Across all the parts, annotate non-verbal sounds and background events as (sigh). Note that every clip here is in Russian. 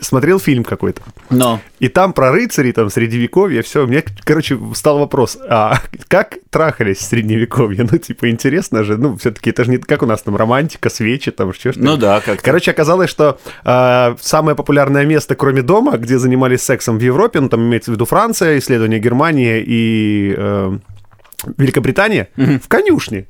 смотрел фильм какой-то. Но. И там про рыцарей, там, средневековье, все. Мне, короче, стал вопрос, а как трахались в средневековье? Ну, типа, интересно же. Ну, все-таки это же не как у нас там романтика, свечи, там, что Ну да, как Короче, оказалось, что э, самое популярное место, кроме дома, где занимались сексом в Европе, ну, там имеется в виду Франция, исследование Германии и э, Великобритания, в конюшне.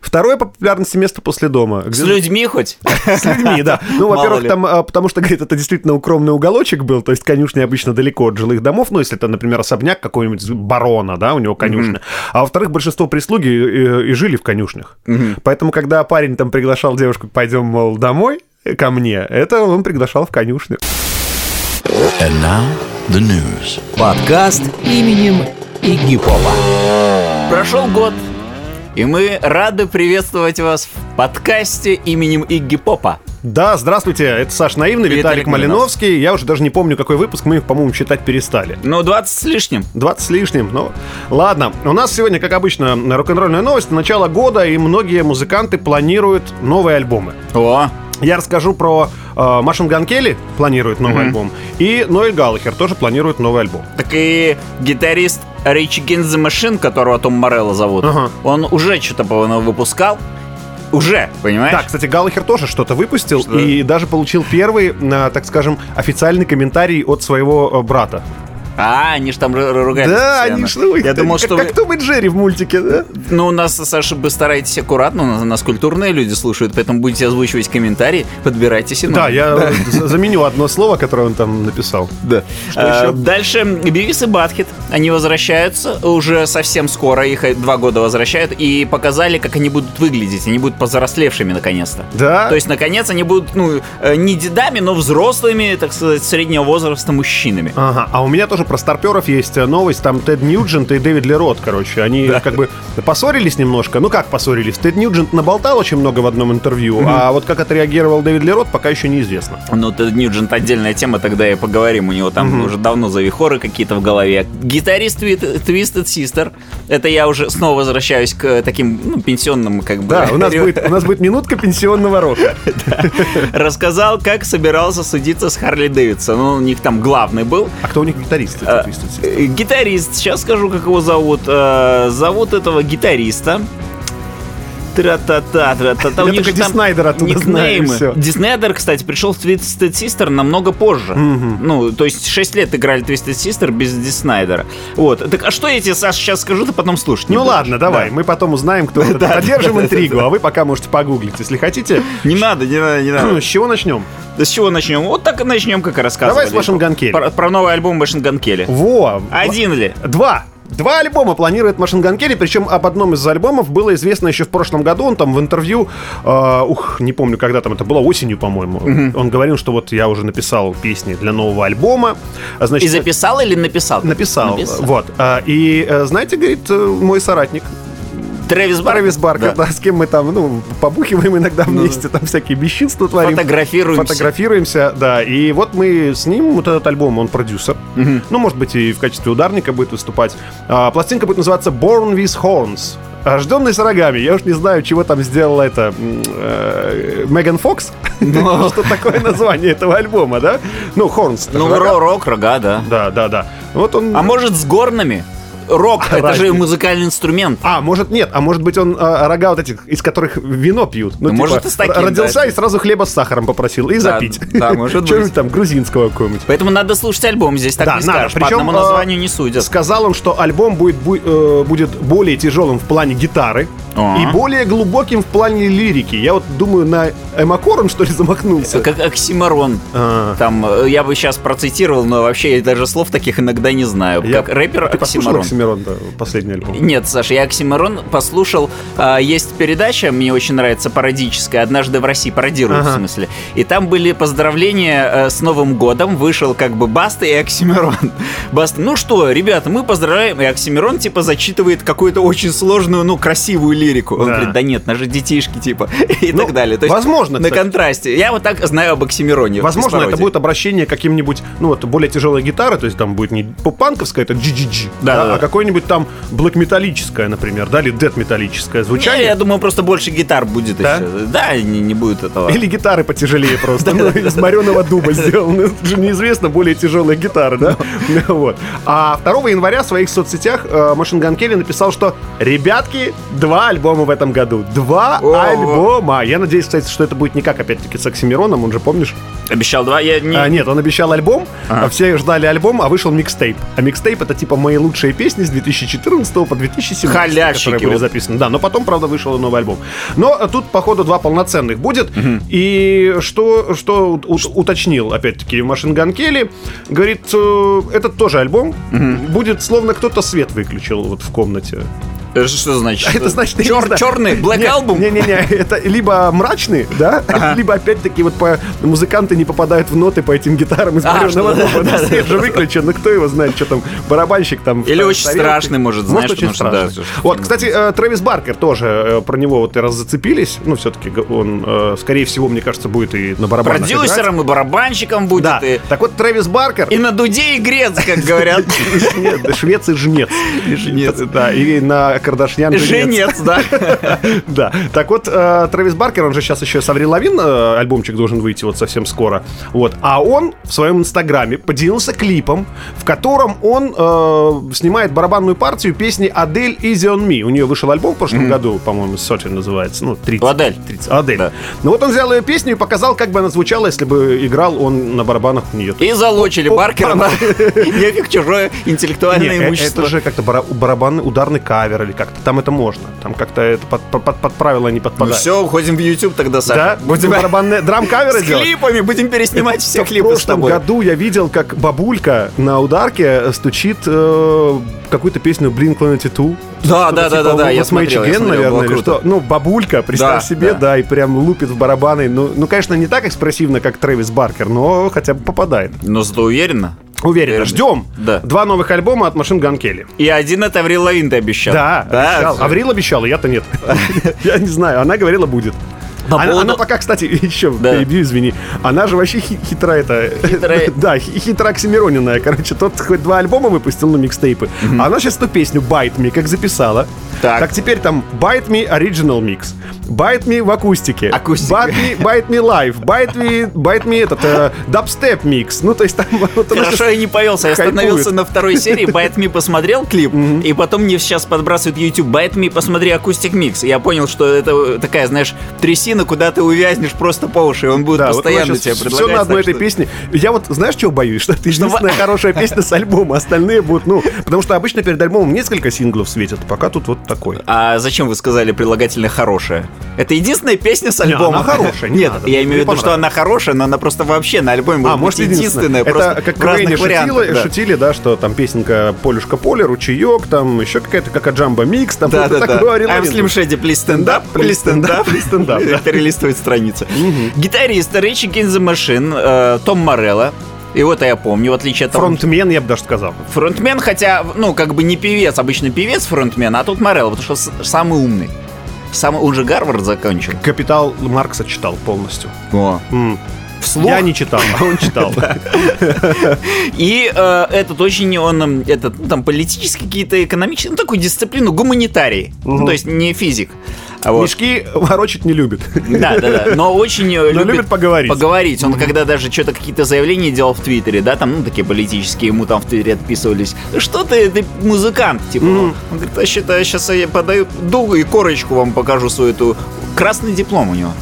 Второе по популярности место после дома. С людьми хоть? (laughs) С людьми, да. (laughs) Ну, во-первых, там, а, потому что, (laughs) говорит, это действительно укромный уголочек был, то есть конюшня обычно далеко от жилых домов, ну, если это, например, особняк какой-нибудь барона, да, у него конюшня. А во-вторых, большинство прислуги и, и жили в конюшнях. Поэтому, когда парень там приглашал девушку, пойдем, мол, домой, э, ко мне, это он приглашал в конюшню. And now the news. Подкаст именем Игги Попа. Прошел год, и мы рады приветствовать вас в подкасте именем Игги Попа. Да, здравствуйте, это Саш Наивный, Виталик Виталик Малиновский. Я уже даже не помню, какой выпуск, мы их, по-моему, считать перестали. Ну, 20 с лишним. 20 с лишним, ну ладно. У нас сегодня, как обычно, рок-н-ролльная новость. Начало года, и многие музыканты планируют новые альбомы. О, Я расскажу про э, Машин Ган Келли планирует новый альбом, и Ноэль Галлахер тоже планирует новый альбом. так и гитарист Рич Against the Machine, которого Том Морелло зовут, Ага. он уже что-то, по-моему, выпускал. Уже, понимаешь? Да, кстати, Галлахер тоже что-то выпустил Что? и даже получил первый, э, так скажем, официальный комментарий от своего э, брата. А, они же там ру- ругались Да, постоянно. они что Я думал, как, что как вы... Том и Джерри в мультике, да? Ну, у нас, Саша, вы стараетесь аккуратно, у нас, нас культурные люди слушают, поэтому будете озвучивать комментарии, подбирайте синоним. Да, я (laughs) за- заменю одно слово, которое он там написал. Да. Что А, еще? Дальше Бивис и Батхит. Они возвращаются уже совсем скоро. Их два года возвращают. И показали, как они будут выглядеть. Они будут повзрослевшими наконец-то. Да? То есть, наконец, они будут, ну, э, не дедами, но взрослыми, так сказать, среднего возраста мужчинами. Ага, а у меня тоже про старперов есть э, новость. Там Тед Ньюджент и Дэвид Лерот, короче. Они как бы поссорились немножко. Ну как поссорились? Тед Ньюджент наболтал очень много в одном интервью, а вот как отреагировал Дэвид Лерот, пока еще неизвестно. Ну, Тед Ньюджент отдельная тема, тогда и поговорим. У него там уже давно завихоры какие-то в голове. Гитарист Twi- Twisted Sister. Это я уже снова возвращаюсь к таким ну, пенсионным, как бы. Да, у нас будет, у нас будет минутка пенсионного рока. (laughs) Рассказал, как собирался судиться с Харли Дэвидсон. Ну, у них там главный был. А кто у них гитарист? Sister? Э, Гитарист, сейчас скажу, как его зовут. Э, Зовут этого гитариста. Тра-та-та, тра-та-та. У них же там Диснайдер оттуда никнеймы. всё. Диснейдер, кстати, пришел в Twisted Sister намного позже. Ну, то есть 6 лет играли Twisted Sister без Диснайдера. Вот. Так, а что я тебе, Саша, сейчас скажу, ты потом слушать Ну ладно, давай, Да. мы потом узнаем, кто (laughs) это. Поддержим интригу, а вы пока можете погуглить, если хотите. Не надо, не надо, не надо. (clears throat) С чего начнем? Да с чего начнем? Вот так и начнем, как и рассказывали. Давай с Gun Kelly. Про, про новый альбом Gun Kelly. Во! Один ли? Два. Два альбома планирует Машин Ган Келли, причем об одном из альбомов было известно еще в прошлом году. Он там в интервью, э, ух, не помню, когда там это было, осенью, по-моему. Он говорил, что вот я уже написал песни для нового альбома. А, И Значит, записал или написал? написал. Написал. Вот. А, И э, знаете, говорит, э, мой соратник, Трэвис Баркер. Трэвис Баркер, Да. да, с кем мы там, ну, побухиваем иногда вместе, там всякие бесчинства творим. Фотографируемся. Фотографируемся, да. И вот мы с ним, вот этот альбом, он продюсер. Ну, может быть, и в качестве ударника будет выступать. А, пластинка будет называться Born with Horns. Рожденный с рогами. Я уж не знаю, чего там сделала это э, Меган Фокс. (laughs) Что такое название этого альбома, да? Ну, Хорнс. Ну, рок, рога, да. Да, да, да. Вот он... А может, с горнами? Рок, это же Разница. музыкальный инструмент. А, может нет, а может быть он а, рога вот этих, из которых вино пьют. Ну, Ну, может, и с таким, Родился да. и сразу хлеба с сахаром попросил и Да, запить. да, может (laughs) быть. Что-нибудь там грузинского какого-нибудь. Поэтому надо слушать альбом, здесь так Да, не надо. скажешь. По Причем, одному э, названию не судят. Сказал он, что альбом будет, бу- э, будет более тяжелым в плане гитары А. и более глубоким в плане лирики. Я вот думаю, на Эмакором, что ли, замахнулся. Как оксиморон. А. Там, э, я бы сейчас процитировал, но вообще я даже слов таких иногда не знаю. Я- Как рэпер Ты послушал оксиморон. Оксимирон, да, последний альбом? Нет, Саша, я Оксимирон послушал. а, есть передача, мне очень нравится, пародическая. Однажды в России пародируют, Ага. в смысле. И там были поздравления э, с Новым годом. Вышел как бы Баста и Оксимирон. (laughs) Баста, ну что, ребята, мы поздравляем. И Оксимирон, типа, зачитывает какую-то очень сложную, ну, красивую лирику. Он Да. говорит, да нет, наши детишки, типа, (laughs) и Ну, так далее. То есть возможно, На кстати. контрасте. Я вот так знаю об Оксимироне. Возможно, это будет обращение к каким-нибудь, ну вот, более тяжелой гитары, то есть там будет не поп-панковская, это GGG, Да, да, да. а какое-нибудь там блэк-металлическое, например, да, или дед-металлическое Не, звучание. я думаю, просто больше гитар будет Да? еще. Да, не, не будет этого. Или гитары потяжелее просто, (laughs) ну, из мореного дуба сделаны. Неизвестно, более тяжелые гитары, да? (laughs) Вот. А 2 января в своих соцсетях э, Машин Ган Келли написал, что «Ребятки, два альбома в этом году. Два альбома!» Я надеюсь, кстати, что это будет не как, опять-таки, с Оксимироном, он же, помнишь? Обещал два, я не... А, нет, он обещал альбом, а все ждали альбом, а вышел микстейп. А микстейп это типа мои лучшие песни с 2014 по 2017, Халявщики, которые были записаны. Да, но потом, правда, вышел новый альбом. Но тут, походу, два полноценных будет. И что, что уточнил, опять-таки, Машин Ган Келли, говорит, э, этот тоже альбом будет словно кто-то свет выключил вот в комнате. Это что значит? А это значит, Чер- черный Black Не- Album? Не-не-не, это либо мрачный, да, (laughs) либо опять-таки вот по музыканты не попадают в ноты по этим гитарам из А, «Вареного что, дуба». да, Да, да, Свет же выключен, ну кто его знает, что там, барабанщик там. Или очень тарелке. страшный, может, знаешь, очень что, да, страшный. что- Вот, кстати, э, Трэвис Баркер тоже, э, про него вот и раз зацепились, ну, все-таки он, э, скорее всего, мне кажется, будет и на барабанах играть. Продюсером и барабанщиком будет, Да, и, так вот Трэвис Баркер... и на дуде и грец, как (laughs) говорят. Швец и жнец. жнец. Да, и на Кардашьян. Женец, да. (laughs) Да. Так вот, э, Трэвис Баркер, он же сейчас еще с Аврил Лавин э, альбомчик должен выйти вот совсем скоро. Вот. А он в своем инстаграме поделился клипом, в котором он э, снимает барабанную партию песни Адель Easy on Me. У нее вышел альбом в прошлом году, по-моему, Сотен называется. Ну, 30. У Адель. 30. Адель. Ну вот он взял ее песню и показал, как бы она звучала, если бы играл он на барабанах у нее. И залочили Баркера на (laughs) нефиг чужое интеллектуальное имущество. это же как-то бара- барабанный ударный кавер или как-то. Там это можно. Там как-то это под, под- под- правила не Ну подпадает. все, уходим в YouTube тогда, Саша. Да? Будем (laughs) барабанные драм-каверы с делать? клипами, будем переснимать все (laughs) В клипы с прошлом году я видел, как бабулька на ударке стучит э, какую-то песню Blink-182. Да, да, да, да, да, я смотрел, наверное, или что. Ну, бабулька, представь себе, да. да. и прям лупит в барабаны. Ну, ну, конечно, не так экспрессивно, как Трэвис Баркер, но хотя бы попадает. Но зато уверенно. Уверен. Ждем. Да. Два новых альбома от Машин Ган Келли. И один это Аврил Лавин ты обещал. Да, обещал. всё. Аврил обещала, я-то нет. (laughs) Я не знаю, она говорила будет. По Она, поводу- она пока, кстати, (laughs) еще Да. перебью, извини. Она же вообще хи- хитра это. Хитрая. (laughs) Да, хи- хитра оксимироненная. Короче, тот хоть два альбома выпустил, ну, микстейпы. А она сейчас ту песню Bite Me как записала. Так. теперь там Bite Me Original Mix. Bite Me в акустике. Акустика. Bite Me, Bite Me Live. Bite Me, Bite Me этот, э, Dubstep Mix. Ну, то есть там... вот Хорошо, я не повелся. Я остановился на второй серии, Bite Me посмотрел клип, и потом мне сейчас подбрасывает YouTube. Bite Me посмотри акустик микс. Я понял, что это такая, знаешь, трясина, куда ты увязнешь просто по уши, он будет Да, вот постоянно она тебе предлагать. Все на одной так этой что- песне. Я вот, знаешь, чего боюсь? Что это единственная хорошая песня с альбома. Остальные будут, ну... Потому что обычно перед альбомом несколько синглов светят. Пока тут вот такой. А зачем вы сказали прилагательное хорошее? Это единственная песня с Не, альбома. она хорошая, не Нет, надо. я имею в виду, что она хорошая, но она просто вообще на альбоме А, может может, быть единственная, Это как в разных вариантах. шутили, да. шутили, да, что там песенка Полюшка Поле, Ручеек, там еще какая-то как Аджамба Микс, там Да, вот да, так да. говорил I'm. Slim Shady, please stand up, please stand up. Please stand up, да. (laughs) Перелистывает страницы. Гитарист Ричи the Machine, э, Том Морелло. Его-то я помню, в отличие от того, Фронтмен, я бы даже сказал. Фронтмен, хотя, ну, как бы не певец, обычно певец фронтмен, а тут Морелло, потому что самый умный. Самый, он же Гарвард закончил. Капитал Маркса читал полностью. О. М. Вслух. Я не читал, а он читал. (laughs) И э, этот очень, он, м, этот, ну, там, политические какие-то экономические, ну, такую дисциплину, гуманитарий. Ну, то есть не физик. А вот. Мешки ворочать не любит. Да, да, да. Но очень э, Но любит поговорить. Поговорить. Он когда даже что-то какие-то заявления делал в Твиттере, да, там, ну, такие политические, ему там в Твиттере отписывались. «Да Что ты, ты музыкант, типа. Он говорит, а считай, сейчас я подаю дугу и корочку вам покажу свою эту. Красный диплом у него.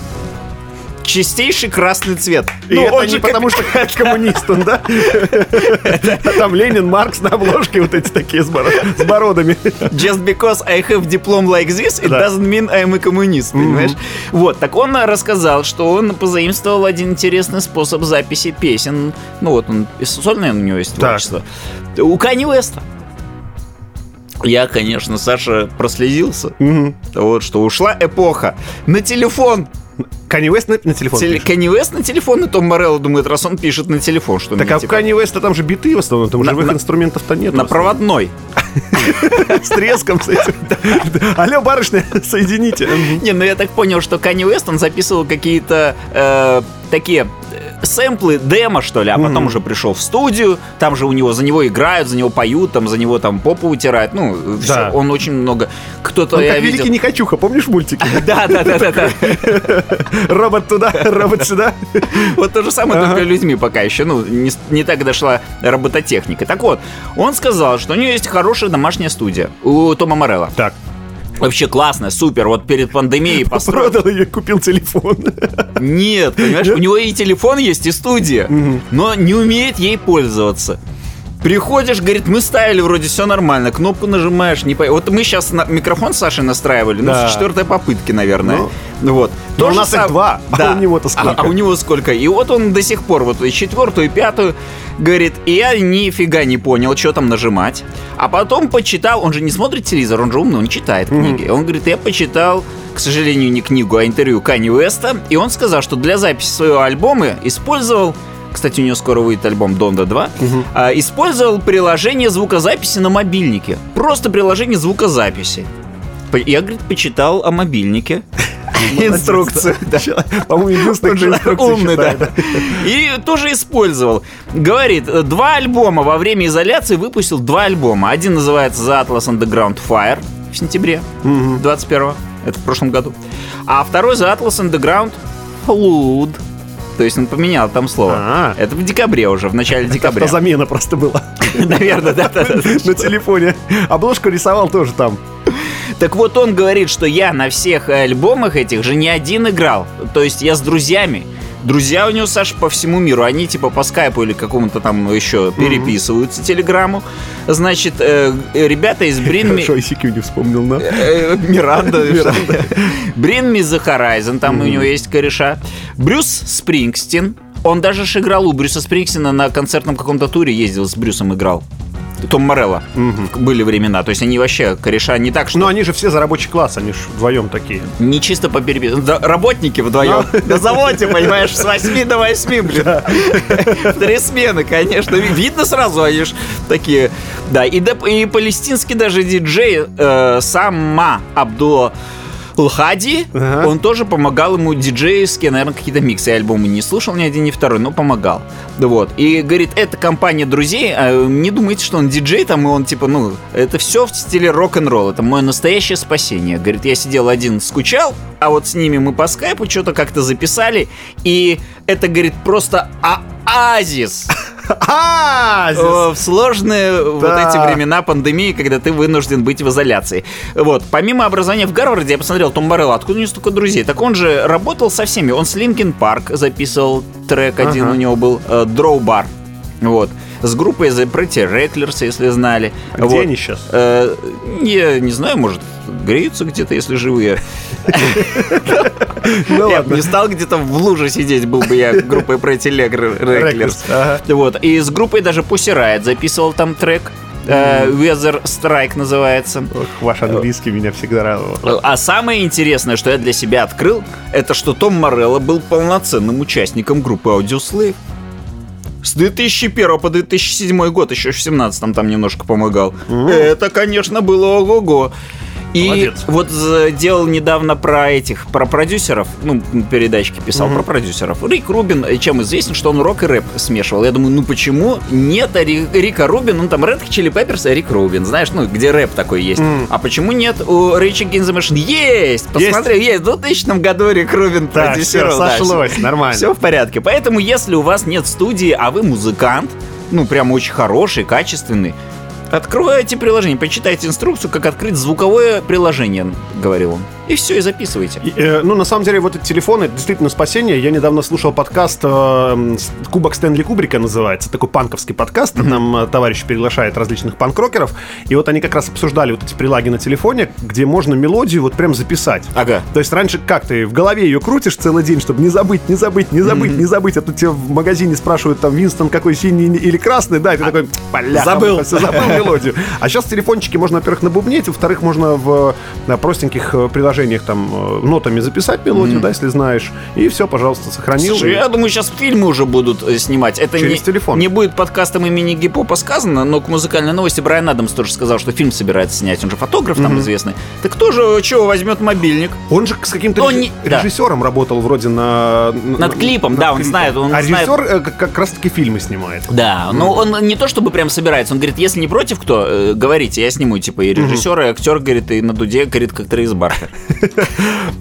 Чистейший красный цвет. И Ну, это не же потому, что коммунист он, да? А Там Ленин, Маркс на обложке вот эти такие с боро- с бородами. Just because I have diplom like this, it doesn't mean I'm a communist, понимаешь? Вот, так он рассказал, что он позаимствовал один интересный способ записи песен. Ну вот, он сольное у него есть творчество. У Кани Уэста. Я, конечно, Саша прослезился. Вот, что ушла эпоха. На телефон. Канни Уэст на на телефон Теле-. Канни Уэст на телефон, и Том Морелло думает, раз он пишет на телефон, что Так а у типа, Канни Уэста там же биты в основном, там На- живых на- инструментов-то нет. на проводной. (laughs) С треском этим. Алло, барышня, (laughs) соедините. Не, ну я так понял, что Канни Уэст, он записывал какие-то э, такие... сэмплы, демо, что ли, а потом уже пришел в студию, там же у него, за него играют, за него поют, там за него там попу утирают, ну, все, Да. он очень много, кто-то, Он я как видел... великий Никачуха, помнишь мультики? (laughs) Да, да, да, да, да. (laughs) Робот туда, робот сюда. Вот то же самое, только людьми пока еще, ну, не так дошла робототехника. Так вот, он сказал, что у него есть хорошая домашняя студия у Тома Морелла. Так, Вообще классно, супер. Вот перед пандемией построил. продал ее, купил телефон. Нет, понимаешь, у него и телефон есть, и студия, но не умеет ей пользоваться. Приходишь, говорит, мы ставили вроде все нормально, кнопку нажимаешь, не по... Вот мы сейчас на... микрофон с Сашей настраивали, ну, Да. с четвертой попытки, наверное. Ну, вот. но То у нас их сам- два, а у него-то сколько? А, а у него сколько? И вот он до сих пор, вот и четвертую, и пятую, говорит, и я нифига не понял, что там нажимать. А потом почитал, он же не смотрит телевизор, он же умный, он читает книги. Он говорит, я почитал, к сожалению, не книгу, а интервью Кани Уэста, и он сказал, что для записи своего альбома использовал кстати, у него скоро выйдет альбом Донда 2. а, использовал приложение звукозаписи на мобильнике. Просто приложение звукозаписи. Я, говорит, почитал о мобильнике. (laughs) Инструкцию. да. По-моему, единственный, умный, да. И тоже использовал. Говорит, два альбома во время изоляции выпустил два альбома. Один называется The Atlas Underground Fire в сентябре 21 Это в прошлом году. А второй The Atlas Underground Flood. То есть он поменял там слово. А. Это в декабре уже, в начале декабря. замена просто была (laughs) Наверное, да. на телефоне. Обложку рисовал тоже там. Так вот он говорит, что я на всех альбомах этих же не один играл. То есть я с друзьями. Друзья у него, Саш, по всему миру. Они типа по скайпу или какому-то там еще переписываются телеграмму. Значит, э, э, ребята из (laughs) Бринми... Хорошо, ICQ не вспомнил, да? Э, Миранда. (laughs) Брин Me the Horizon, там у него есть кореша. Брюс Спрингстин. Он даже ж играл у Брюса Спрингстина на концертном каком-то туре ездил, с Брюсом играл. Том Морелло. Были времена. То есть они вообще кореша не так, что Но они же все за рабочий класс, они же вдвоем такие. не чисто по переписке. Да, работники вдвоем. На заводе, понимаешь, с 8 до 8, блин. Три смены, конечно. Ви- Видно сразу, они ж такие. Да, и, и палестинский даже диджей э, Сама Абдулла Лхади, Ага. он тоже помогал ему диджейски, наверное, какие-то миксы. Я альбомы не слушал ни один, ни второй, но помогал. Да Вот. И говорит, это компания друзей, а, не думайте, что он диджей там, и он типа, ну, это все в стиле рок-н-ролл. Это мое настоящее спасение. Говорит, я сидел один, скучал, а вот с ними мы по скайпу что-то как-то записали, и это, говорит, просто оазис. А, в сложные вот эти времена пандемии, когда ты вынужден быть в изоляции. Вот, помимо образования в Гарварде, я посмотрел Том Морелло, откуда у него столько друзей. Так он же работал со всеми. Он с Linkin Park записывал трек один, у него был э, Drawbar. Вот. С группой The Pretty Reckless, если знали. Где Вот. они сейчас? Э, я не знаю, может, греются где-то, если живые. Ну Я бы не стал где-то в луже сидеть, был бы я группой Pretty ага. Вот. И с группой даже Pussy Riot записывал там трек. э, Weather Strike называется. Ох, ваш английский меня всегда радовал. А самое интересное, что я для себя открыл, это что Том Морелло был полноценным участником группы Audioslave. С 2001 по 2007 год, еще в 17 там немножко помогал. Это, конечно, было ого-го. И Молодец. вот э, делал недавно про этих, про продюсеров, ну, передачки писал про продюсеров. Рик Рубин, э, чем известен, что он рок и рэп смешивал. Я думаю, ну почему нет Ри- Рика Рубин, ну там Red Chili Peppers, а Рик Рубин, знаешь, ну, где рэп такой есть. А почему нет у Ричи Гинза Есть! Посмотри, есть. В 2000 году Рик Рубин Так, все, продюсировал. да, сошлось, нормально. все в порядке. Поэтому, если у вас нет студии, а вы музыкант, ну, прям очень хороший, качественный, откройте приложение, почитайте инструкцию, как открыть звуковое приложение, говорил он. И все, и записывайте. И, э, ну, на самом деле, вот эти телефоны действительно спасение. Я недавно слушал подкаст э, Кубок Стэнли Кубрика называется. Такой панковский подкаст. Там э, товарищ приглашает различных панк-рокеров. И вот они как раз обсуждали вот эти прилаги на телефоне, где можно мелодию вот прям записать. Ага. То есть раньше как ты в голове ее крутишь целый день, чтобы не забыть, не забыть, не забыть, не забыть. А тут тебе в магазине спрашивают, там, Винстон какой синий или красный, да, и ты такой, поля, забыл. забыл мелодию. А сейчас в телефончике можно, во-первых, набубнить, во-вторых, можно в э, простеньких э, приложениях приложениях там э, нотами записать мелодию, да, если знаешь, и все, пожалуйста, сохранил. Слушай, я думаю, сейчас фильмы уже будут э, снимать. Это Через не, телефон. не будет подкастом имени Гипопа сказано, но к музыкальной новости Брайан Адамс тоже сказал, что фильм собирается снять. Он же фотограф там известный. Так кто же чего возьмет мобильник? Он же с каким-то Он реж- не- да. режиссером работал вроде на... Над клипом, да, он знает, он а знает. режиссер э, как, как раз-таки фильмы снимает. Да, но он не то чтобы прям собирается, он говорит, если не против кто, э, говорите, я сниму, типа, и режиссер, и актер, говорит, и на дуде, говорит, как Трейс Баркер.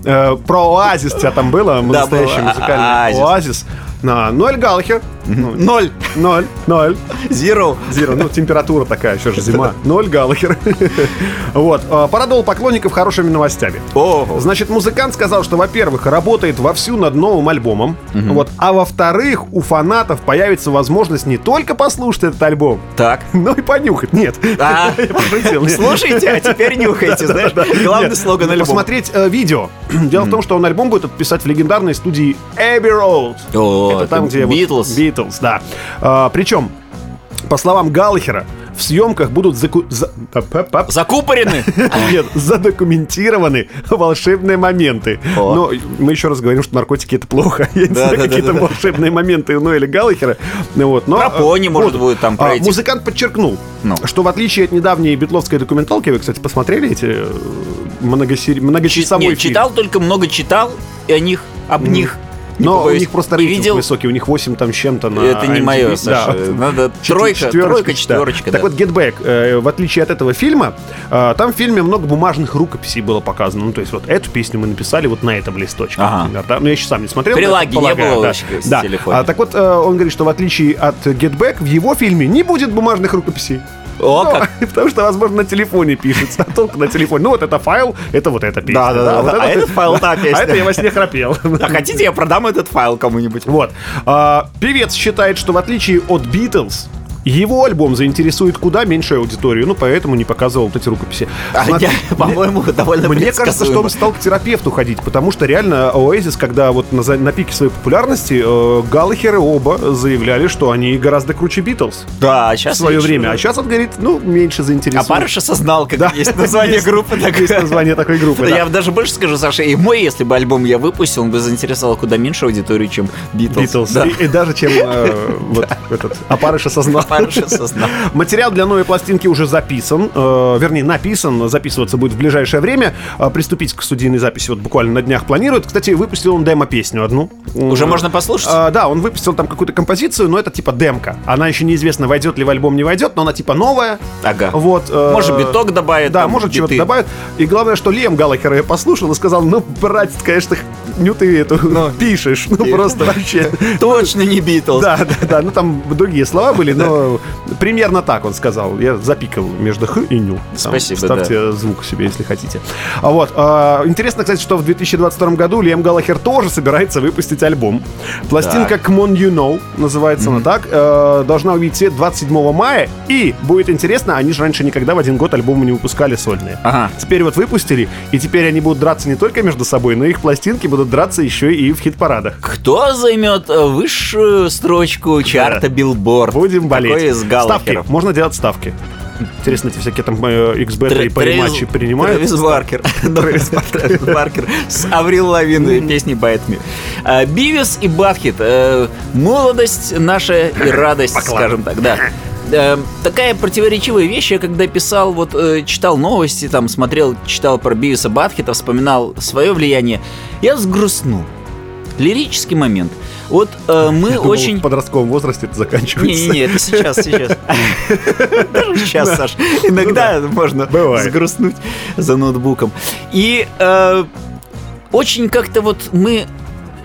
Э, про Оазис у тебя там было, настоящий музыкальный Оазис. Ноэль Галлахер. Ну, Ноль. Ноль, ноль. Zero. Зира, ну, температура такая, еще же зима. Ноль Галлахер. Вот. э, Порадовал поклонников хорошими новостями. Ого. Значит, музыкант сказал, что, во-первых, работает вовсю над новым альбомом, вот, а во-вторых, у фанатов появится возможность не только послушать этот альбом, Так. но и понюхать. Нет. А. (laughs) Слушайте, а теперь нюхайте, знаешь? Главный слоган альбома. Посмотреть э, видео. Дело в том, что он альбом будет писать в легендарной студии Abbey Road. О, это там, где вот- Beatles. Да. А, причем, по словам Галлахера, в съемках будут заку... за- Закупорены. (laughs) Нет, задокументированы волшебные моменты. О. Но мы еще раз говорим, что наркотики это плохо. Я не Да, знаю, да, да, какие да, волшебные моменты у Ноэля Галлахера. Ну Вот, но, Про э, пони, может, будут. будет там А, пройти. Музыкант подчеркнул, Ну. что в отличие от недавней битловской документалки, вы, кстати, посмотрели эти э, многосери... многочасовой Нет, фильм? читал только много читал, и о них, об них. Но у них просто рейтинг видел. высокий, у них 8 там с чем-то на Это не IMDb. мое, Да. Саша. Надо Четы- тройка, четверочка, тройка, да. четверочка. Так да. вот, Get Back, э, в отличие от этого фильма, э, там в фильме много бумажных рукописей было показано. Ну, то есть вот эту песню мы написали вот на этом листочке. Ага. например, да. Ну, я еще сам не смотрел. Прилаги не было да. в Да. телефоне. А, так вот, э, он говорит, что в отличие от Get Back, в его фильме не будет бумажных рукописей. О, Ну, как. (laughs) Потому что, возможно, на телефоне пишется, а толку на телефоне. Ну, вот это файл, это вот эта песня. Да-да-да, вот а это- этот файл та песня. А это я во сне храпел. (laughs) А хотите, я продам этот файл кому-нибудь? Вот. А, певец считает, что в отличие от Битлз, его альбом заинтересует куда меньшую аудиторию, ну, поэтому не показывал вот эти рукописи. А, Смотри, я, По-моему, довольно Мне кажется, что он стал к терапевту ходить, потому что реально Oasis, когда вот на, на пике своей популярности, э, Галлахеры оба заявляли, что они гораздо круче Битлз Да, в сейчас свое время. А сейчас он говорит, ну, меньше А заинтересует. Парыш осознал, как Да. есть название (laughs) группы. так- Есть название такой группы, Да. Я даже больше скажу, Саша, и мой, если бы альбом я выпустил, он бы заинтересовал куда меньше аудитории, чем Битлз. Битлз. Да. И, и даже чем э, (laughs) вот этот Апарыш осознал. Парыш осознал. Материал для новой пластинки уже записан, э, вернее, написан, записываться будет в ближайшее время. Э, приступить к студийной записи вот буквально на днях планирует. Кстати, выпустил он демо-песню одну. Уже Э, можно послушать? э, да, он выпустил там какую-то композицию, но это типа демка. Она еще неизвестно, войдет ли в альбом, не войдет, но она типа новая. Ага. Вот, э, Может, биток добавит, Да, может, чего-то добавит. И главное, что Лем Галлахер я послушал и сказал, ну, братец, конечно, ню ты эту пишешь. Ну, просто вообще. (laughs) Точно не Битлз. Да, да, да. Ну там другие слова были, но примерно так он сказал. Я запикал между х и ню. Там Спасибо, Ставьте звук себе, если хотите. А вот. а, интересно, кстати, что в 2022 году Лиам Галлахер тоже собирается выпустить альбом. Пластинка Come On You Know называется она так. э, должна увидеть свет 27 мая. И будет интересно, они же раньше никогда в один год альбомы не выпускали сольные. Ага. Теперь вот выпустили, и теперь они будут драться не только между собой, но их пластинки будут драться еще и в хит-парадах. Кто займет э, высшую строчку чарта Билборд? Будем болеть. Из ставки. Можно делать ставки. Интересно, эти всякие там э, XBet и Трэвис- париматчи принимают? Трэвис Баркер. (laughs) Трэвис Баркер с Аврил Лавиной песней Bite Me. Бивис и Батхед. э, Молодость наша и радость, скажем так, да. Э, Такая противоречивая вещь, я когда писал, вот э, читал новости, там смотрел, читал про Бивиса Батхеда, вспоминал свое влияние, я взгрустнул. Лирический момент. Вот э, мы Думал, очень... В подростковом возрасте это заканчивается. Не-не-не, это сейчас, сейчас. Даже сейчас, Саш. Иногда можно Ну Бывает. сгрустнуть за ноутбуком. И э, очень как-то вот мы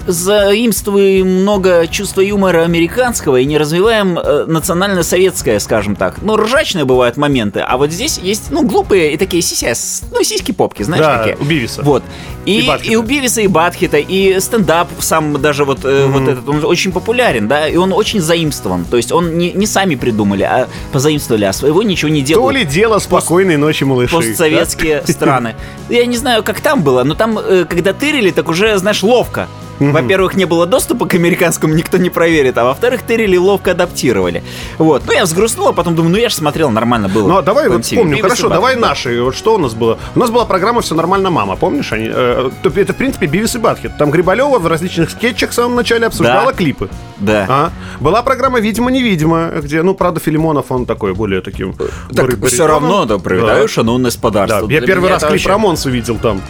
заимствуем много чувства юмора американского и не развиваем э, национально-советское, скажем так. Ну, ржачные бывают моменты, а вот здесь есть, ну, глупые и такие сисяс, ну, сиськи-попки, знаешь, Да, такие. у Бивиса. Вот. И, И и у Бивиса, и Батхита, и стендап сам даже вот, э, вот этот, он очень популярен, да, и он очень заимствован. То есть он не, не сами придумали, а позаимствовали, а своего ничего не То делают. ли дело спокойной ночи, малыши. Постсоветские страны. Я не знаю, как там было, но там, э, когда тырили, так уже, знаешь, ловко. Во-первых, не было доступа к американскому, никто не проверит, а во-вторых, Террили ловко адаптировали. Вот. Ну, я взгрустнул, а потом думаю, ну я же смотрел, нормально было. Ну, а давай вот вспомним. Хорошо, давай да. наши. Вот что у нас было? У нас была программа «Все нормально, мама». Помнишь? Они, э, то- это, в принципе, Бивис и Батхет. Там Грибалева в различных скетчах в самом начале обсуждала Да. клипы. Да. А? Была программа «Видимо-невидимо», где, ну, правда, Филимонов, он такой более таким... Так все равно, да, проявляю шановность Да. подарства. Я Для первый меня раз это клип вообще- Рамонс увидел там.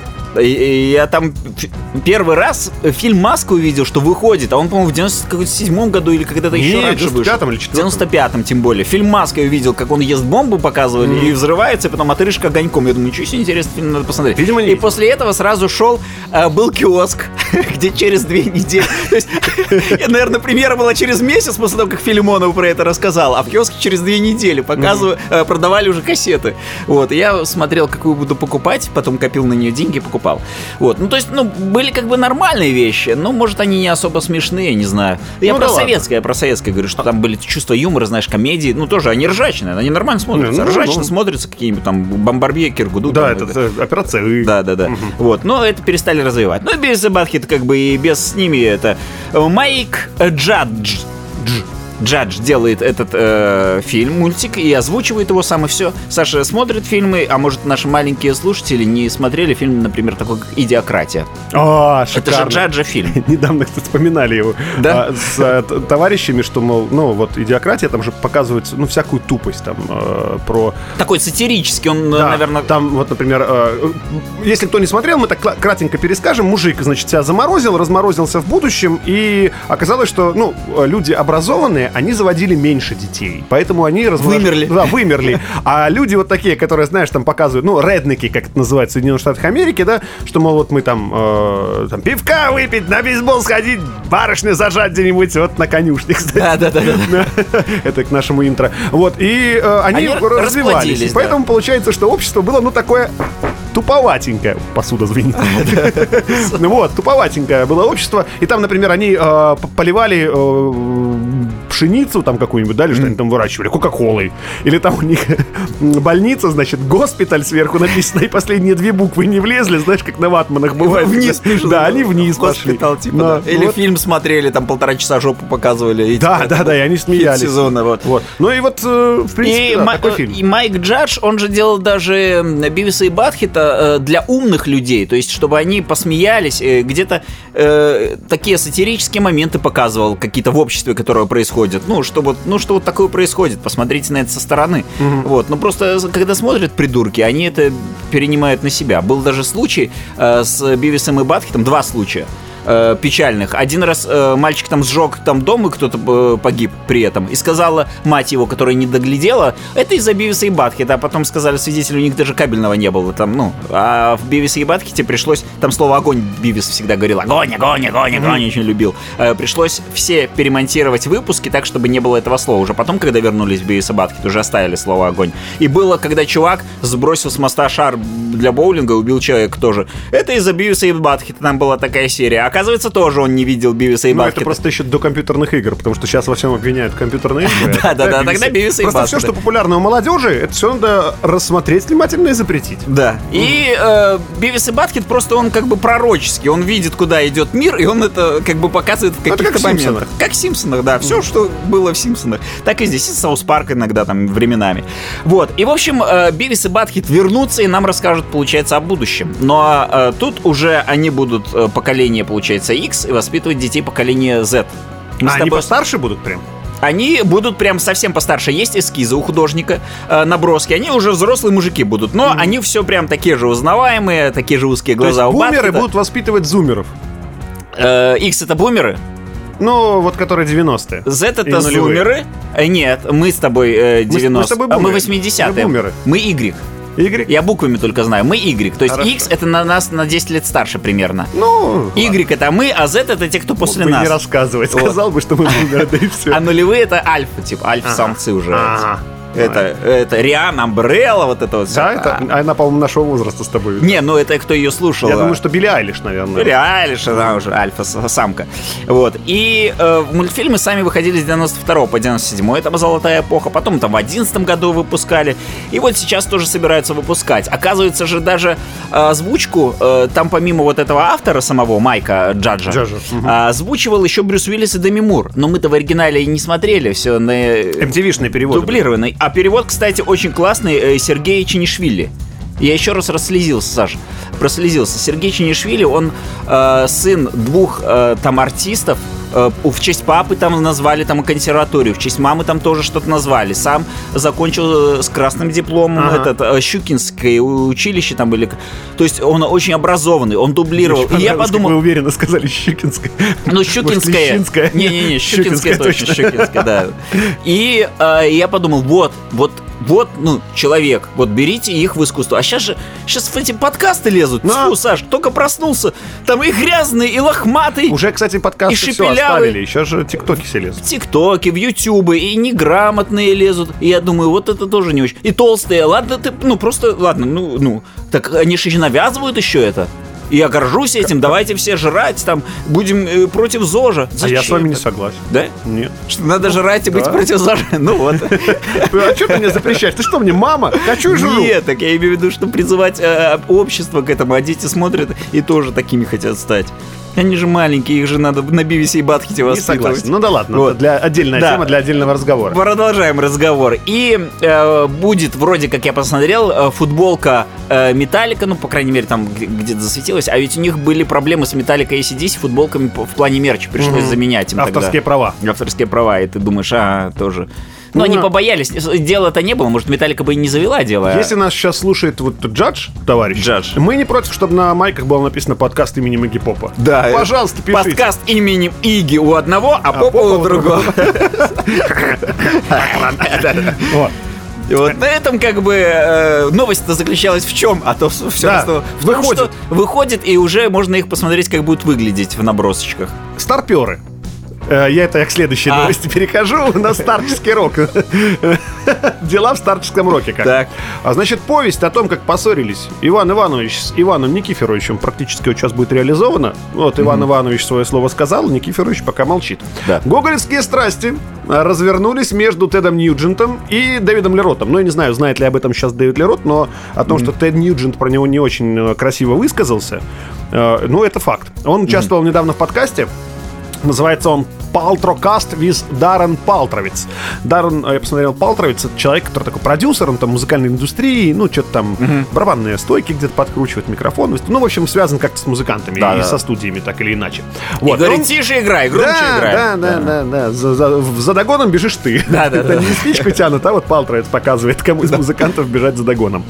Я там первый раз фильм «Маска» увидел, что выходит, а он, по-моему, в 97 году или когда-то еще Нет, раньше в вышел. 95-м или В 4-м. 95-м, тем более. Фильм «Маска» я увидел, как он ест бомбу, показывали, и взрывается, и потом отрыжка огоньком. Я думаю, ничего себе, интересный фильм, надо посмотреть. Видимо, и после этого сразу шел, э, был киоск, (laughs) где через две недели... (laughs) То есть, (laughs) наверное, премьера была через месяц после того, как Филимонов про это рассказал, а в киоске через две недели показываю, э, продавали уже кассеты. Вот, я смотрел, какую буду покупать, потом копил на нее деньги и покупал. Вот, ну, то есть, ну, были как бы нормальные вещи, но, может, они не особо смешные, не знаю. Я Ну, про да ладно. советское, я про советское говорю, что там были чувства юмора, знаешь, комедии, ну, тоже они ржачные, они нормально смотрятся. Ну, ржачно ну. смотрятся какие-нибудь там бомбарбье, киргуду. Да, там, это э, операция да, да, да. Вот, но это перестали развивать. Ну, без Батхит, как бы и без с ними это Майк Джадж. Дж- Джадж делает этот э, фильм, мультик, и озвучивает его сам, и все. Саша смотрит фильмы, а может, наши маленькие слушатели не смотрели фильм, например, такой, как «Идиократия». А, Это же шикарно. Джаджа фильм. (laughs) Недавно, кстати, вспоминали его Да? а, с э, т- товарищами, что, мол, ну, вот идиократия, там же показывается, ну, всякую тупость там э, про... Такой сатирический, он, Да, наверное... Там, вот, например, э, если кто не смотрел, мы так кратенько перескажем. Мужик, значит, себя заморозил, разморозился в будущем, и оказалось, что, ну, э, люди образованные, они заводили меньше детей. Поэтому они... размнож- Вымерли. Да, вымерли. А люди вот такие, которые, знаешь, там показывают, ну, реднеки, как это называется в Соединенных Штатах Америки, да, что, мол, вот мы там, э, там пивка выпить, на бейсбол сходить, барышню зажать где-нибудь вот на конюшне, кстати. Да, да, да, да. (laughs) Это к нашему интро. Вот, и э, они, Они развивались. И поэтому получается, что общество было, ну, такое туповатенькое. Посуда звенит. (laughs) (laughs) Ну Вот, туповатенькое было общество. И там, например, они э, поливали э, пшеницу там какую-нибудь, да, или что они там выращивали, кока-колой. Или там у них (laughs) больница, значит, госпиталь сверху написано, и последние две буквы не влезли, знаешь, как на ватманах бывает. Вниз пишут. Да, они вниз пошли. Госпитал, типа, Да, да. Или вот. фильм смотрели, там полтора часа жопу показывали. и, Да, типа, да, да, и они смеялись. сезона, вот. Вот. Ну и вот, э, в принципе, И, да, такой фильм. и Майк Джадж, он же делал даже Бивиса и Батхита э, для умных людей, то есть чтобы они посмеялись, э, где-то э, такие сатирические моменты показывал какие-то в обществе, которые происходят. Ну, что вот, ну, что вот такое происходит, посмотрите на это со стороны. Вот, но просто когда смотрят придурки, они это перенимают на себя. Был даже случай э, с Бивисом и Батхитом, два случая э, печальных. Один раз э, мальчик там сжег там дом, и кто-то э, погиб при этом. И сказала мать его, которая не доглядела, это из-за Бивиса и Батхита. А потом сказали свидетели, у них даже кабельного не было там, ну. А в Бивисе и Батхите пришлось, там слово огонь Бивис всегда говорил, огонь, огонь, огонь, огонь, очень любил. Э, пришлось все перемонтировать выпуски так, чтобы не было этого слова. Уже потом, когда вернулись в Бивис и Батхит, уже оставили слово огонь. И было, когда чувак сбросил с моста шар для боулинга, убил человека тоже. Это из-за Бивиса и Батхита там была такая серия. Оказывается, тоже он не видел Бивиса и Ну, это просто еще до компьютерных игр, потому что сейчас во всем обвиняют компьютерные игры. Да, да, да, Бивис тогда Бивис и Просто Батхед. все, что популярно у молодежи, это все надо рассмотреть внимательно и запретить. Да. И Бивис и Батхит просто он как бы пророческий. Он видит, куда идет мир, и он это как бы показывает в Ну, каких-то моментах. Как в Симпсонах, да. Все, что было в Симпсонах. Так и здесь. И South Park иногда там временами. Вот. И, в общем, э, Бивис и Батхед вернутся и нам расскажут, получается, о будущем. Но э, тут уже они будут э, поколение, получается, X и воспитывать детей поколения Z. Мы А с они тобой- постарше будут прям? Они будут прям совсем постарше. Есть эскизы у художника, э, наброски. Они уже взрослые мужики будут. Но они все прям такие же узнаваемые, такие же узкие То есть глаза у бумеры Батхеда. будут воспитывать зумеров. Э, X это бумеры, Ну, вот которые 90-е. Z это зумеры. Э, Нет, мы с тобой э, Мы с- 90 мы с тобой а мы бумеры. 80-е. Мы бумеры. Мы Y. Y? Я буквами только знаю. Мы Y. То есть Хорошо. X это на нас на 10 лет старше примерно. Ну, Y это мы, а Z это те, кто после мог нас. не рассказывать. Сказал бы, что мы (laughs) бумеры, да и все. А нулевые это альфа, типа альфа-самцы уже. Ага. Это, это Риан Амбрелла, вот это вот. Да, это, А, она, по-моему, нашего возраста с тобой. Не, ну это кто ее слушал. Я а? думаю, что Билли Айлиш, наверное. Реально, она уже альфа-самка. Вот. И э, мультфильмы сами выходили с 92 по 97 это золотая эпоха. Потом там в 11 году выпускали. И вот сейчас тоже собираются выпускать. Оказывается же даже э, озвучку, э, там помимо вот этого автора самого, Майка Джаджа, Джаджа, э, озвучивал еще Брюс Уиллис и Деми Мур. Но мы-то в оригинале и не смотрели, все на MTV-шный перевод. дублированный. А перевод, кстати, очень классный э, Сергея Чинишвили. Я еще раз расслезился, Саш. Прослезился. Сергей Чинишвили, он э, сын двух э, там артистов. Э, в честь папы там назвали там консерваторию, в честь мамы там тоже что-то назвали. Сам закончил э, с красным дипломом Ага. этот э, Щукинское училище там были. То есть он очень образованный, он дублировал. И я подумал, Вы уверенно сказали Щукинская. ну. Лещинская? Не-не-не, Щукинская Щукинская, точно. Щукинская, да. И я подумал, вот, вот, вот, ну, человек, вот берите их в искусство. А сейчас же, сейчас в эти подкасты лезут. Да. Фу, Саш, только проснулся, там и грязный, и лохматый. Уже, кстати, подкасты И все оставили. Сейчас же тиктоки все лезут. в ТикТоке, в Ютубе, и неграмотные лезут. И я думаю, вот это тоже не очень. И толстые, ладно, ты, ну, просто, ладно, ну, ну, так они же навязывают еще это. И я горжусь этим, давайте все жрать, там, будем э, против ЗОЖа. А я с Зачем вами не согласен. Да? Нет. Что надо жрать и быть против ЗОЖа? (laughs) Ну вот. (laughs) А что ты мне запрещаешь? Ты что, мне мама? Хочу и жру. Нет, так я имею в виду, что призывать э, общество к этому, а дети смотрят и тоже такими хотят стать. Они же маленькие, их же надо на BBC и Батхите воспитывать. Ну да ладно, Вот. для отдельная Да. тема для отдельного разговора. Продолжаем разговор. И э, будет, вроде как я посмотрел, э, футболка э, Металлика, ну, по крайней мере, там где-то засветилась, а ведь у них были проблемы с Металлика и ACDC футболками в плане мерча, пришлось Мгм. заменять им тогда. Авторские права. Авторские права, и ты думаешь, а, тоже... Но Ну, они на- побоялись, дела-то не было, может, Металлика бы и не завела дело. Если нас сейчас слушает вот Джадж, товарищ, Джадж. мы не против, чтобы на майках было написано подкаст имени Мэгги Попа. Да, э, Пожалуйста, пишите. Подкаст именем Иги у одного, а, Попа Попа у другого. (laughs) Вот. И вот на этом как бы э, новость-то заключалась в чем? А то все Да, выходит. выходит, и уже можно их посмотреть, как будут выглядеть в набросочках. Старперы. Э, Я это я к следующей А. новости перехожу на старческий рок. (laughs) Дела в старческом роке как. Так. А значит, повесть о том, как поссорились Иван Иванович с Иваном Никифоровичем практически вот сейчас будет реализована. Вот Иван Иванович свое слово сказал, Никифорович пока молчит. Да. Гоголевские страсти а, развернулись между Тедом Ньюджентом и Дэвидом Леротом. Ну, я не знаю, знает ли об этом сейчас Дэвид Лерот, но о том, что Тед Ньюджент про него не очень э, красиво высказался, э, ну, это факт. Он участвовал недавно в подкасте, Называется он Палтрокаст виз Даррен Палтровиц. Даррен, э, я посмотрел, Палтровиц, это человек, который такой продюсер, он там музыкальной индустрии, ну, что-то там барабанные стойки где-то подкручивает, микрофон. Ну, в общем, связан как-то с музыкантами Да, и да. со студиями, так или иначе. И Вот, говорит, он- тише играй, громче да, играй. да, да, да, да. За, за- в- за догоном бежишь ты. Да, да, (laughs) Это да. не спичку тянут, а вот Палтровец показывает, кому из музыкантов бежать за догоном.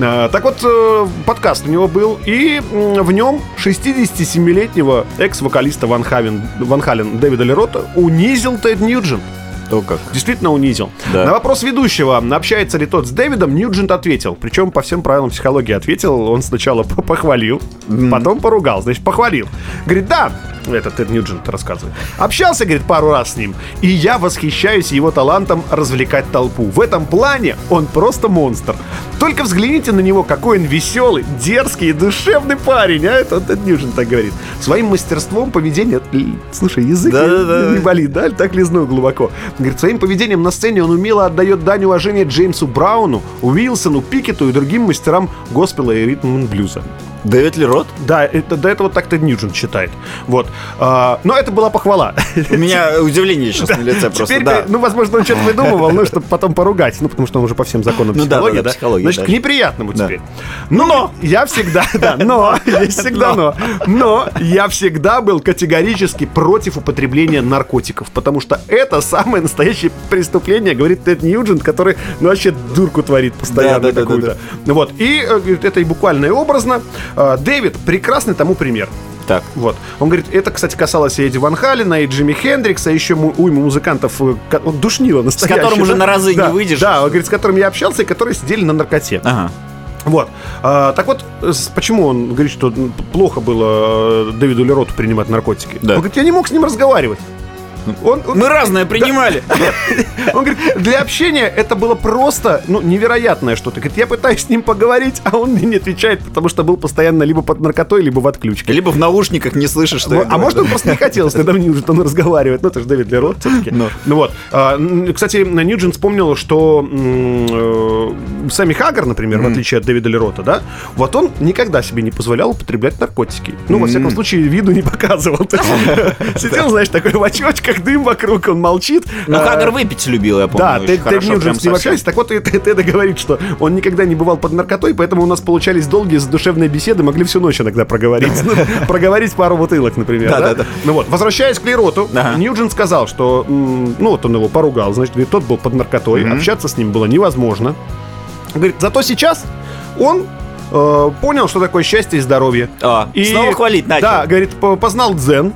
А, Так вот, э, подкаст у него был, и в нем 67-летнего экс-вокалиста Ван, Хавен, Ван Хален Дэвида Лерота унизил Тед Ньюджент. То как. Действительно унизил. Да. На вопрос ведущего, общается ли тот с Дэвидом, Ньюджент ответил. Причем по всем правилам психологии ответил. Он сначала по- (laughs) похвалил, потом поругал. Значит, похвалил. Говорит, да, это Тед Ньюджент рассказывает. Общался, говорит, пару раз с ним. И я восхищаюсь его талантом развлекать толпу. В этом плане он просто монстр. Только взгляните на него, какой он веселый, дерзкий и душевный парень. А это Тед Ньюджент так говорит. Своим мастерством поведения... Слушай, язык Да-да-да. не болит, да? Так лизнул глубоко. Говорит, своим поведением на сцене он умело отдает дань уважения Джеймсу Брауну, Уилсону, Пикету и другим мастерам госпела и ритм блюза. Дэвид Лерот? Да, это, до этого так Тед Ньюджент считает. Вот. А, но это была похвала. У меня (laughs) удивление сейчас на лице просто, Теперь, да. ну, возможно, он что-то выдумывал, ну, чтобы потом поругать. Ну, потому что он уже по всем законам Ну психологии, да, да? да, психология, Значит, да. к неприятному теперь. Но я всегда, (laughs) да, но, есть всегда но. Но я всегда был категорически против употребления наркотиков, потому что это самое настоящее преступление, говорит Тед Ньюджент, который, ну, вообще дурку творит постоянно какую-то. Вот. И э, это и буквально и образно. Э, Дэвид прекрасный тому пример. Так. Вот. Он говорит, это, кстати, касалось и Эдди Ван Халина, и Джимми Хендрикса, еще му- уйму музыкантов, э, он душнило настоящее. которым уже да? на разы не Да, выйдешь. Да, он говорит, с которым я общался, и которые сидели на наркоте. Ага. Вот. А, так вот, с- почему он говорит, что плохо было э, Дэвиду Лероту принимать наркотики? Да. Он говорит, я не мог с ним разговаривать. Он, он- Мы разное принимали. Он говорит, для общения это было просто, ну, невероятное что-то. Говорит, я пытаюсь с ним поговорить, а он мне не отвечает, потому что был постоянно либо под наркотой, либо в отключке. Либо в наушниках не слышишь, что Ну, а может, он просто не хотел с Эдом Ньюджентом разговаривать. Ну, это же Дэвид Лерот все-таки. Ну. Ну вот. А, Кстати, Ньюджент вспомнил, что э, Сэмми Хаггар, например, в отличие от Дэвида Лерота, да, вот он никогда себе не позволял употреблять наркотики. Ну, во всяком случае, виду не показывал. (laughs) Сидел, знаешь, такой в очочках, дым вокруг, он молчит. Ну, А, Хаггар выпить любил, я помню. да, Тед, прям с ним общались. Так вот, Теда говорит, что он никогда не бывал под наркотой, поэтому у нас получались долгие задушевные беседы, могли всю ночь иногда проговорить. (laughs) Ну, Проговорить пару бутылок, например. Да, да? да. Ну вот, возвращаясь к Лероту, Ага. Ньюджент сказал, что, ну вот он его поругал, значит, тот был под наркотой, общаться с ним было невозможно. Говорит, зато сейчас он э, понял, что такое счастье и здоровье. А, снова хвалить начал. Да, говорит, по- познал дзен.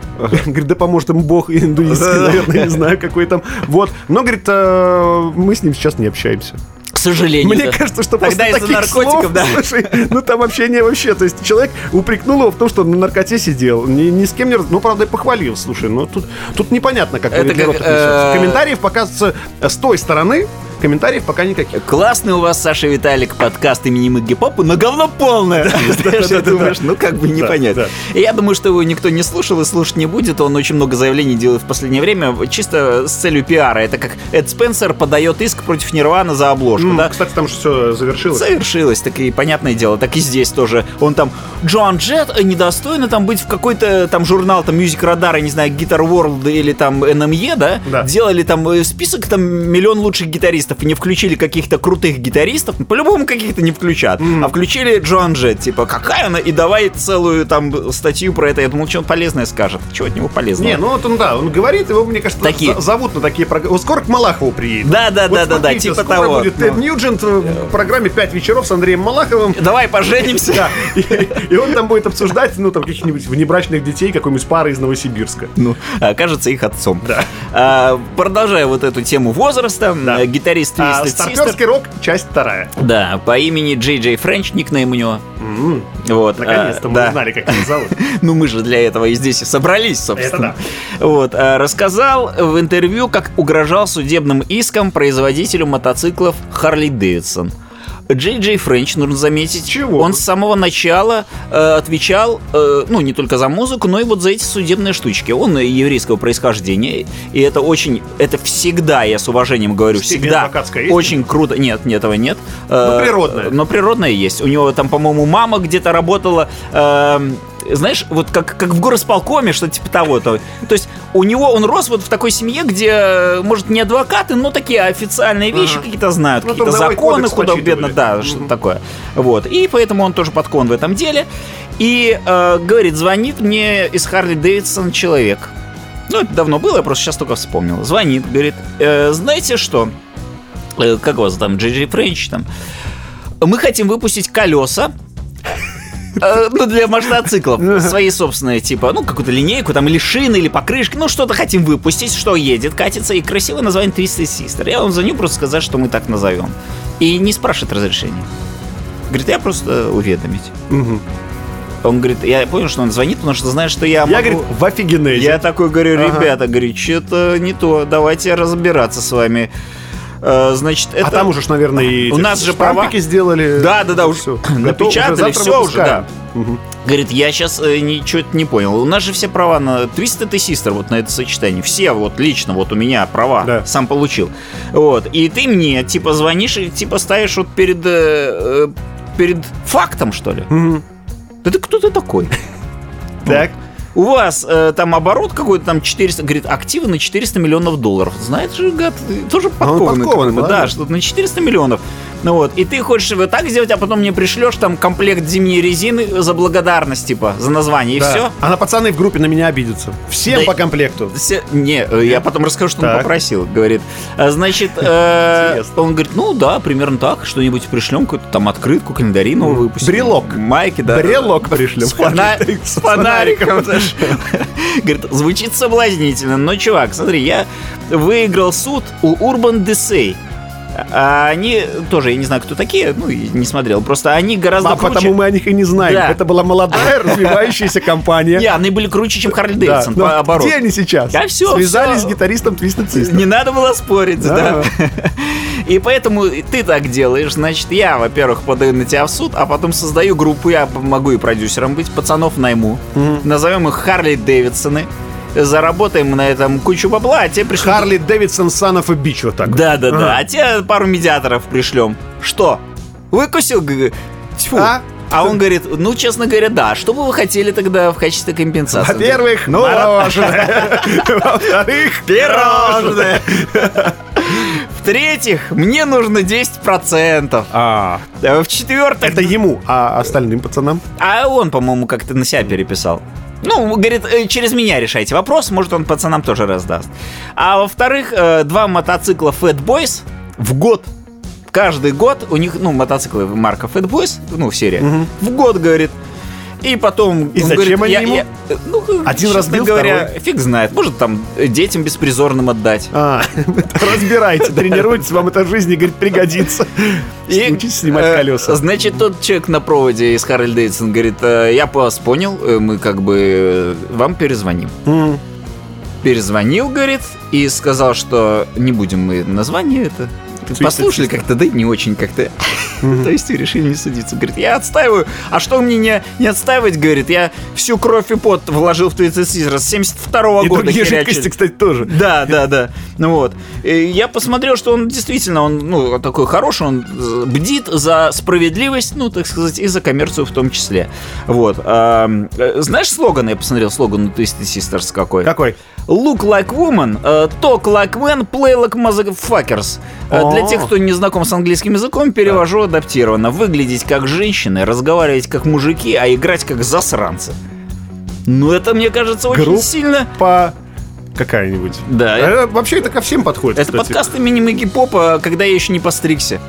Говорит, да поможет ему бог индуистский, наверное, не знаю, какой там. Вот. Но, говорит, э, мы с ним сейчас не общаемся. К сожалению. Мне да. кажется, что Тогда после таких наркотиков, слов, да. слушай, ну там общение вообще, то есть человек упрекнул его в том, что он на наркоте сидел, ни, ни с кем не ну правда и похвалил, слушай, ну тут тут непонятно, как Это как, э, Комментариев пока с, с той стороны комментариев пока никаких. Классный у вас, Саша Виталик, подкаст именем Игги Попа, но говно полное. Знаешь, да, думаешь, ну как бы непонятно. я думаю, что его никто не слушал и слушать не будет. Он очень много заявлений делает в последнее время, чисто с целью пиара. Это как Эд Спенсер подает иск против Нирвана за обложку, да? Кстати, там же все завершилось. Завершилось, так и понятное дело, так и здесь тоже. Он там, Джон Джет, э, недостойно там быть в какой-то там журнал, там Music Radar, я не знаю, Guitar World или там NME, да? Да. Делали там э, список там миллион лучших гитаристов и не включили каких-то крутых гитаристов, по-любому каких-то не включат, а включили Джон Джет, типа, какая она, и давай целую там статью про это. Я думал, что он полезное скажет. Чего от него полезного? Не, ну вот он, да, он говорит, его, мне кажется, Такие. зовут на такие программы. Скоро к Малахову приедет. Да, да, Вот да, да, да, типа скоро того. будет Тед Ну. Ньюджент в программе «Пять вечеров» с Андреем Малаховым. Давай поженимся. (laughs) Да, и, и он там будет обсуждать, ну, там, каких-нибудь внебрачных детей какой-нибудь пары из Новосибирска. Ну, окажется их отцом. Да. А, продолжая вот эту тему возраста, Да. гитарист А, Twisted Sister, старперский рок, часть вторая. да, по имени Джей Джей Френч, никнейм у него. Вот, Наконец-то а, мы да. узнали, как его зовут. (laughs) Ну, мы же для этого и здесь и собрались, собственно. Это Вот, а, рассказал в интервью, как угрожал судебным иском производителю мотоциклов Харли Дэвидсон. Джей Джей Френч, нужно заметить, Чего? он с самого начала э, отвечал, э, ну, не только за музыку, но и вот за эти судебные штучки. Он еврейского происхождения, и это очень, это всегда, я с уважением говорю, Степень всегда очень круто. Нет, нет, этого нет. Но Э, природное. Но природное есть. У него там, по-моему, мама где-то работала... эм, знаешь, вот как, как в горосполкоме, что типа того. То, то есть у него, он рос вот в такой семье, где, э, может, не адвокаты, но такие официальные вещи Ага. какие-то знают, Ну, какие-то законы, кодекс куда бедно, почитывали. да, что-то такое. Вот. И поэтому он тоже подкон в этом деле. И э, говорит, звонит мне из Харли Дэвидсон человек. Ну, это давно было, я просто сейчас только вспомнил. Звонит, говорит, «Э, знаете что? Э, как вас там, Джей Френч там? Мы хотим выпустить колеса ну, для мотоциклов. Свои собственные, типа, ну, какую-то линейку, там, или шины, или покрышки. Ну, что-то хотим выпустить, что едет, катится. И красивое название Twisted Sister. Я вам звоню просто сказать, что мы так назовем. И не спрашивает разрешения. Говорит, я просто уведомить. Мгм. Он говорит, я понял, что он звонит, потому что знает, что я Я, могу... говорит, в офигенезе. Я такой говорю, Ага. ребята, говорю, что-то не то, давайте разбираться с вами. Э, Значит, это... А там уже, наверное, и У нас же права. сделали. Да, да, да, уже напечатали, все уже, да. Говорит, я сейчас ничего не понял. У нас же все права на Twisted и Sister вот на это сочетание. Все вот лично, вот у меня права. Да. Сам получил. Вот. И ты мне, типа, звонишь и, типа, ставишь вот перед... э, э, перед фактом, что ли? Мгм. Да ты кто ты такой? Так. У вас э, там оборот какой-то там 400, говорит, активы на 400 миллионов долларов. Знаешь же, гад, ты тоже подкованный. подкованный, какой-то, да, молодец. что-то на 400 миллионов. Ну вот, и ты хочешь вот так сделать, а потом мне пришлешь там комплект зимней резины за благодарность, типа, за название, Да. и все. А на пацаны в группе на меня обидятся. Всем Да- по комплекту. Не, э, я потом расскажу, что он Так. попросил. Говорит, а, значит, э, он говорит, ну да, примерно так, что-нибудь пришлем, какую-то там открытку, календари новый выпустим. Брелок. Майки, да. Брелок пришлем. (laughs) С, фона- с фонариком. Говорит, звучит соблазнительно, но, чувак, смотри, я выиграл суд у Urban Decay. А они тоже, я не знаю, кто такие, ну, и не смотрел. Просто они гораздо А круче. потому мы о них и не знаем. Да. Это была молодая, (laughs) развивающаяся компания. Не, они были круче, чем Харли Да, Дэвидсон, но пооборот. Где они сейчас? Да всё, Связались всё. с гитаристом Твистед Систер. Не надо было спорить, да. (laughs) И поэтому ты так делаешь, значит, я, во-первых, подаю на тебя в суд, а потом создаю группу, я могу и продюсером быть, пацанов найму, назовем их Харли Дэвидсоны, заработаем на этом кучу бабла, а тебе пришлют... Харли Дэвидсон, of a Bitch, вот так. Да, да, да. А тебе пару медиаторов пришлем. Что? Выкусил? Тьфу. А? А он говорит, ну, честно говоря, да. Что бы вы хотели тогда в качестве компенсации? Во-первых, мороженое. (laughs) Во-вторых, пирожное. В-третьих, мне нужно 10%. А, А В-четвертых, это ему, а остальным пацанам? а он, по-моему, как-то на себя переписал. Ну, говорит, э, через меня решайте вопрос, может, он пацанам тоже раздаст. А во-вторых, э, два мотоцикла Fat Boys в год. Каждый год у них, ну, мотоциклы марка Fat Boys, ну, серия, в год, говорит. И потом... И зачем говорит, они я- ему? я- ну, Один честно раз бил, говоря, второй. фиг знает. Может, там э, детям беспризорным отдать. А, (laughs) разбирайте, (laughs) тренируйтесь, вам это в жизни, говорит, пригодится. И, Учитесь снимать э, колеса. Значит, тот человек на проводе из Харальд Дэвидсон говорит, «Э, я вас понял, э, мы как бы э, вам перезвоним. Перезвонил, говорит, и сказал, что не будем мы название это. Послушали как-то, да и не очень как-то. То есть и решили не судиться. Говорит, я отстаиваю. А что мне не, не отстаивать, говорит, я всю кровь и пот вложил в Twisted Scissors с 72 И года. херячили. жидкости, кстати, тоже. Да, да, да. Ну вот. И я посмотрел, что он действительно, он, ну, такой хороший, он бдит за справедливость, ну, так сказать, и за коммерцию в том числе. Вот. Ам, э, знаешь слоган? Я посмотрел слоган у Twisted Sisters какой. Какой? Look like woman, э, talk like man, play like motherfuckers. Э, Для тех, кто не знаком с английским языком, перевожу адаптированно. Выглядеть как женщины, разговаривать как мужики, а играть как засранцы. Ну, это, мне кажется, очень Группа сильно... По какая-нибудь. Да, Э, Вообще это ко всем подходит, Это кстати. подкаст имени Мэгги Попа, когда я еще не постригся.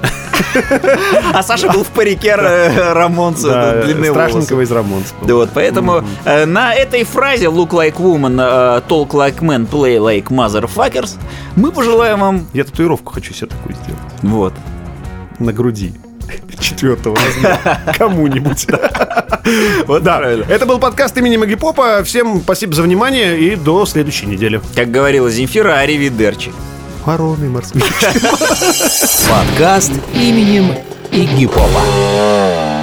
А Саша был в парике Рамонца, длинные страшненького из Рамонс. Да вот, поэтому э, на этой фразе look like woman, э, talk like man, play like motherfuckers мы пожелаем вам Я татуировку хочу себе такую сделать. вот. На груди. Четвертого. Кому-нибудь. Вот да. Это был подкаст имени Маги Попа. Всем спасибо за внимание и до следующей недели. Как говорила Земфира, аривидерчи. Вороны морские. Подкаст именем Игги Попа.